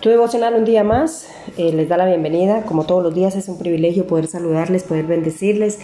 Tu devocional un día más eh, les da la bienvenida. Como todos los días es un privilegio poder saludarles, poder bendecirles,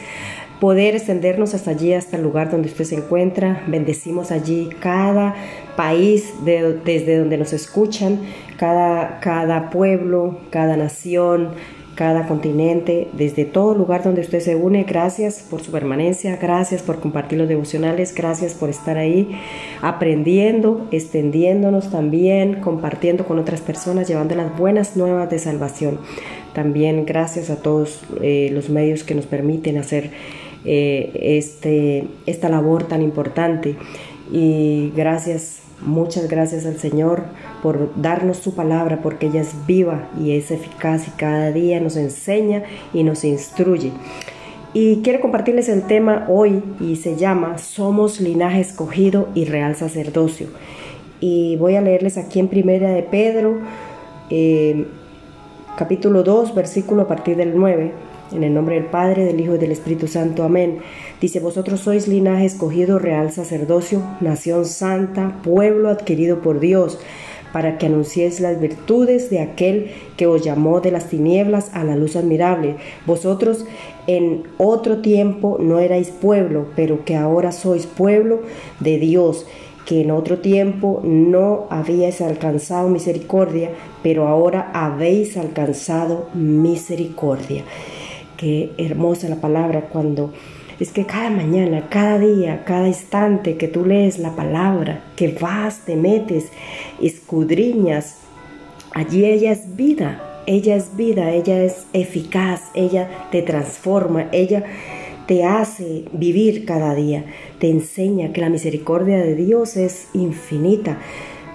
poder extendernos hasta allí, hasta el lugar donde usted se encuentra. Bendecimos allí cada país desde donde nos escuchan, cada, cada pueblo, cada nación, cada continente, desde todo lugar donde usted se une. Gracias por su permanencia, gracias por compartir los devocionales, gracias por estar ahí aprendiendo, extendiéndonos también, compartiendo con otras personas, llevando las buenas nuevas de salvación. También gracias a todos eh, los medios que nos permiten hacer eh, este, esta labor tan importante. Y gracias Muchas gracias al Señor por darnos su palabra, porque ella es viva y es eficaz y cada día nos enseña y nos instruye. Y quiero compartirles el tema hoy y se llama Somos linaje escogido y real sacerdocio. Y voy a leerles aquí en Primera de Pedro, eh, capítulo 2, versículo a partir del 9. En el nombre del Padre, del Hijo y del Espíritu Santo. Amén. Dice, vosotros sois linaje escogido, real sacerdocio, nación santa, pueblo adquirido por Dios, para que anunciéis las virtudes de aquel que os llamó de las tinieblas a la luz admirable. Vosotros en otro tiempo no erais pueblo, pero que ahora sois pueblo de Dios que en otro tiempo no habíais alcanzado misericordia, pero ahora habéis alcanzado misericordia. Qué hermosa la palabra cuando es que cada mañana, cada día, cada instante que tú lees la palabra, que vas, te metes, escudriñas, allí ella es vida, ella es vida, ella es eficaz, ella te transforma, ella te hace vivir cada día, te enseña que la misericordia de Dios es infinita.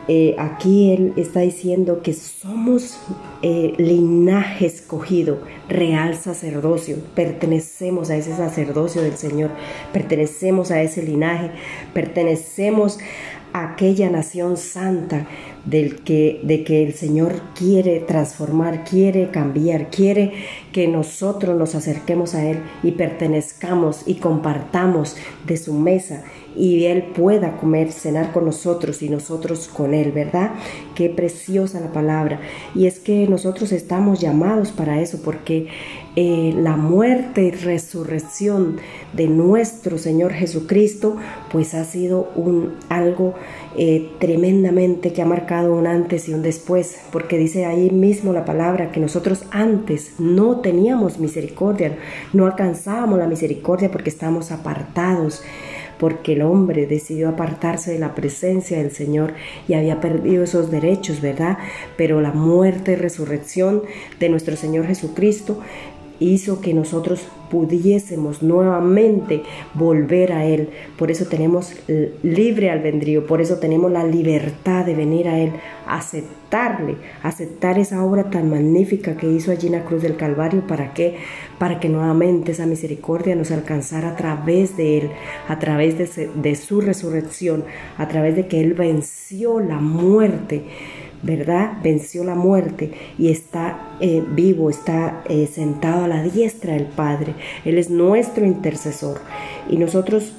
Eh, aquí él está diciendo que somos eh, linaje escogido, real sacerdocio, pertenecemos a ese sacerdocio del Señor, pertenecemos a ese linaje, pertenecemos aquella nación santa del que, de que el Señor quiere transformar, quiere cambiar, quiere que nosotros nos acerquemos a Él y pertenezcamos y compartamos de su mesa y Él pueda comer, cenar con nosotros y nosotros con Él, ¿verdad? Qué preciosa la palabra. Y es que nosotros estamos llamados para eso, porque eh, la muerte y resurrección de nuestro Señor Jesucristo, pues ha sido un algo eh, tremendamente que ha marcado un antes y un después, porque dice ahí mismo la palabra que nosotros antes no teníamos misericordia, no alcanzábamos la misericordia porque estábamos apartados porque el hombre decidió apartarse de la presencia del Señor y había perdido esos derechos, ¿verdad? Pero la muerte y resurrección de nuestro Señor Jesucristo hizo que nosotros pudiésemos nuevamente volver a Él. Por eso tenemos libre albedrío, por eso tenemos la libertad de venir a Él, aceptarle, aceptar esa obra tan magnífica que hizo allí en la cruz del Calvario. ¿Para qué? Para que nuevamente esa misericordia nos alcanzara a través de Él, a través de, de su resurrección, a través de que Él venció la muerte ¿verdad? Venció la muerte y está eh, vivo, está eh, sentado a la diestra del Padre. Él es nuestro intercesor y nosotros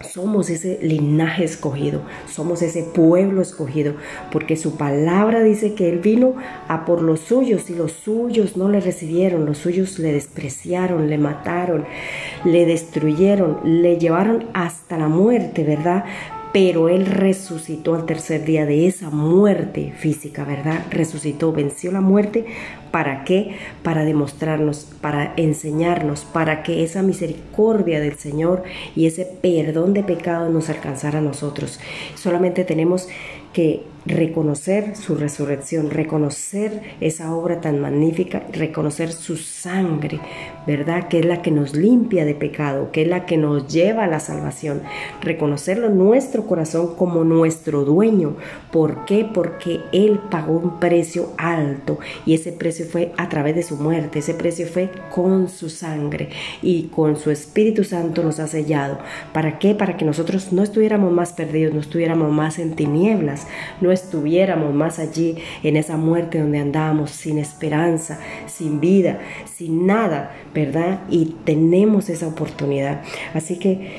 somos ese linaje escogido, somos ese pueblo escogido, porque su palabra dice que Él vino a por los suyos y los suyos no le recibieron, los suyos le despreciaron, le mataron, le destruyeron, le llevaron hasta la muerte, ¿verdad? Pero Él resucitó al tercer día de esa muerte física, ¿verdad? Resucitó, venció la muerte. ¿Para qué? Para demostrarnos, para enseñarnos, para que esa misericordia del Señor y ese perdón de pecados nos alcanzara a nosotros. Solamente tenemos que reconocer su resurrección, reconocer esa obra tan magnífica, reconocer su sangre, ¿verdad? Que es la que nos limpia de pecado, que es la que nos lleva a la salvación. Reconocerlo nuestro corazón como nuestro dueño. ¿Por qué? Porque Él pagó un precio alto y ese precio fue a través de su muerte, ese precio fue con su sangre y con su Espíritu Santo nos ha sellado. ¿Para qué? Para que nosotros no estuviéramos más perdidos, no estuviéramos más en tinieblas, no estuviéramos más allí en esa muerte donde andábamos sin esperanza, sin vida, sin nada, ¿verdad? Y tenemos esa oportunidad. Así que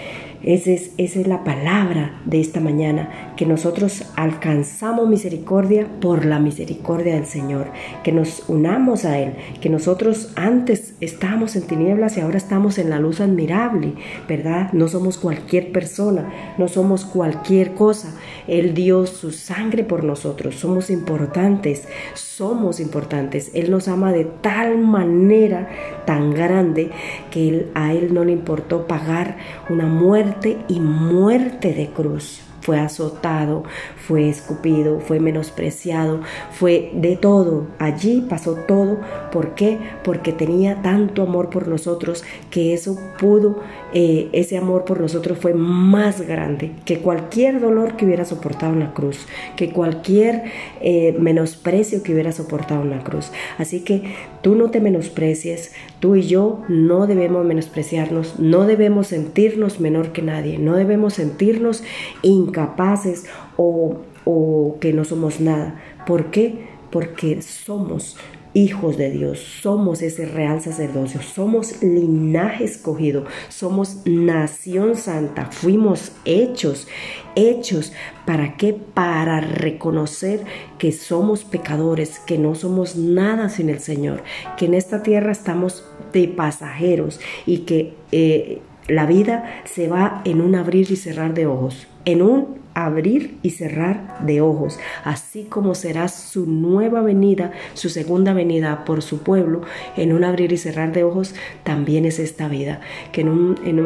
esa es, esa es la palabra de esta mañana, que nosotros alcanzamos misericordia por la misericordia del Señor, que nos unamos a Él, que nosotros antes estábamos en tinieblas y ahora estamos en la luz admirable, ¿verdad? No somos cualquier persona, no somos cualquier cosa. Él dio su sangre por nosotros, somos importantes, somos importantes. Él nos ama de tal manera tan grande que a Él no le importó pagar una muerte y muerte de cruz fue azotado, fue escupido, fue menospreciado, fue de todo. Allí pasó todo. ¿Por qué? Porque tenía tanto amor por nosotros que eso pudo, eh, ese amor por nosotros fue más grande que cualquier dolor que hubiera soportado en la cruz, que cualquier eh, menosprecio que hubiera soportado en la cruz. Así que tú no te menosprecies, tú y yo no debemos menospreciarnos, no debemos sentirnos menor que nadie, no debemos sentirnos incapaces o, o que no somos nada. ¿Por qué? Porque somos hijos de Dios, somos ese real sacerdocio, somos linaje escogido, somos nación santa, fuimos hechos, hechos, ¿para qué? Para reconocer que somos pecadores, que no somos nada sin el Señor, que en esta tierra estamos de pasajeros y que eh, la vida se va en un abrir y cerrar de ojos, en un abrir y cerrar de ojos, así como será su nueva venida, su segunda venida por su pueblo, en un abrir y cerrar de ojos, también es esta vida, que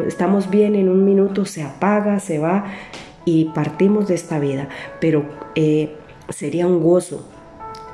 estamos bien, en un minuto se apaga, se va y partimos de esta vida, pero eh, sería un gozo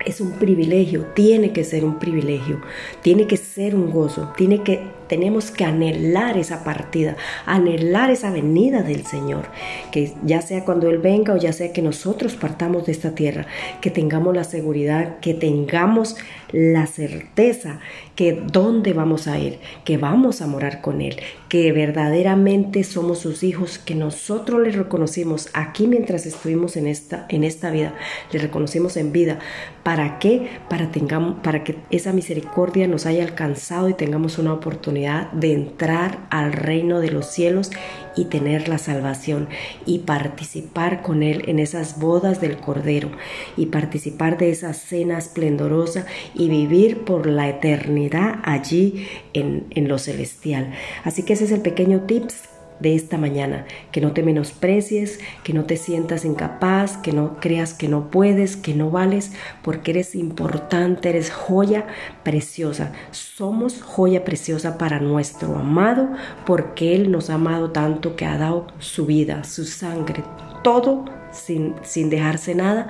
es un privilegio, tiene que ser un privilegio, tiene que ser un gozo, tiene que tenemos que anhelar esa partida, anhelar esa venida del Señor, que ya sea cuando Él venga o ya sea que nosotros partamos de esta tierra, que tengamos la seguridad, que tengamos la certeza que dónde vamos a ir, que vamos a morar con Él, que verdaderamente somos sus hijos, que nosotros le reconocimos aquí mientras estuvimos en esta, en esta vida, le reconocimos en vida. ¿Para qué? Para, tengamos, para que esa misericordia nos haya alcanzado y tengamos una oportunidad de entrar al reino de los cielos y tener la salvación y participar con Él en esas bodas del Cordero y participar de esa cena esplendorosa y vivir por la eternidad allí en, en lo celestial. Así que ese es el pequeño tips de esta mañana, que no te menosprecies, que no te sientas incapaz, que no creas que no puedes, que no vales, porque eres importante, eres joya preciosa. Somos joya preciosa para nuestro amado, porque Él nos ha amado tanto que ha dado su vida, su sangre, todo sin, sin dejarse nada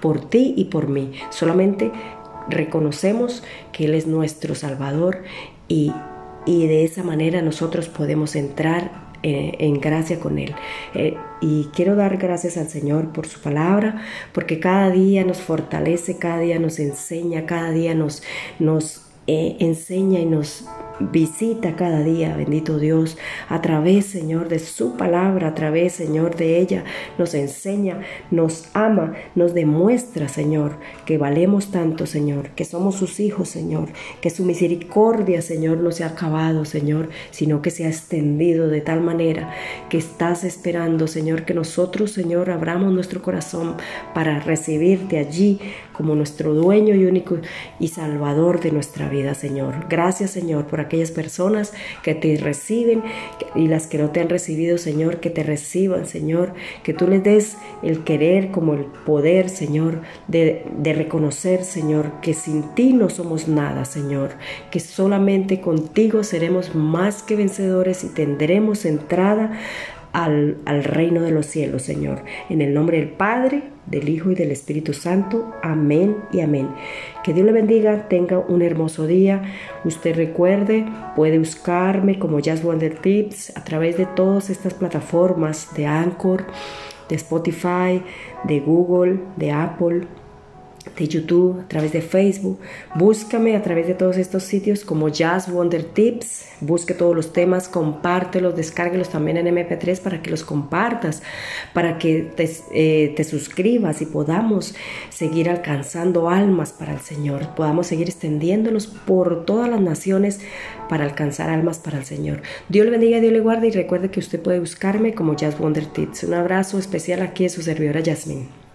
por ti y por mí. Solamente reconocemos que Él es nuestro Salvador y, y de esa manera nosotros podemos entrar eh, en gracia con Él. Eh, y quiero dar gracias al Señor por su palabra, porque cada día nos fortalece, cada día nos enseña, cada día nos, nos eh, enseña y nos visita cada día, bendito Dios, a través, Señor, de su palabra, a través, Señor, de ella, nos enseña, nos ama, nos demuestra, Señor, que valemos tanto, Señor, que somos sus hijos, Señor, que su misericordia, Señor, no se ha acabado, Señor, sino que se ha extendido de tal manera que estás esperando, Señor, que nosotros, Señor, abramos nuestro corazón para recibirte allí como nuestro dueño y único y salvador de nuestra vida, Señor. Gracias, Señor, por aquellas personas que te reciben y las que no te han recibido, Señor, que te reciban, Señor, que tú les des el querer como el poder, Señor, de, de reconocer, Señor, que sin ti no somos nada, Señor, que solamente contigo seremos más que vencedores y tendremos entrada al, reino de los cielos, Señor. En el nombre del Padre, del Hijo y del Espíritu Santo. Amén y amén. Que Dios le bendiga, tenga un hermoso día. Usted recuerde, puede buscarme como Jazz Wonder Tips a través de todas estas plataformas de Anchor, de Spotify, de Google, de Apple de YouTube, a través de Facebook. Búscame a través de todos estos sitios como Jazz Wonder Tips. Busque todos los temas, compártelos, descárguelos también en MP3 para que los compartas, para que te, eh, te suscribas y podamos seguir alcanzando almas para el Señor. Podamos seguir extendiéndolos por todas las naciones para alcanzar almas para el Señor. Dios le bendiga, Dios le guarde y recuerde que usted puede buscarme como Jazz Wonder Tips. Un abrazo especial aquí de su servidora Yasmin.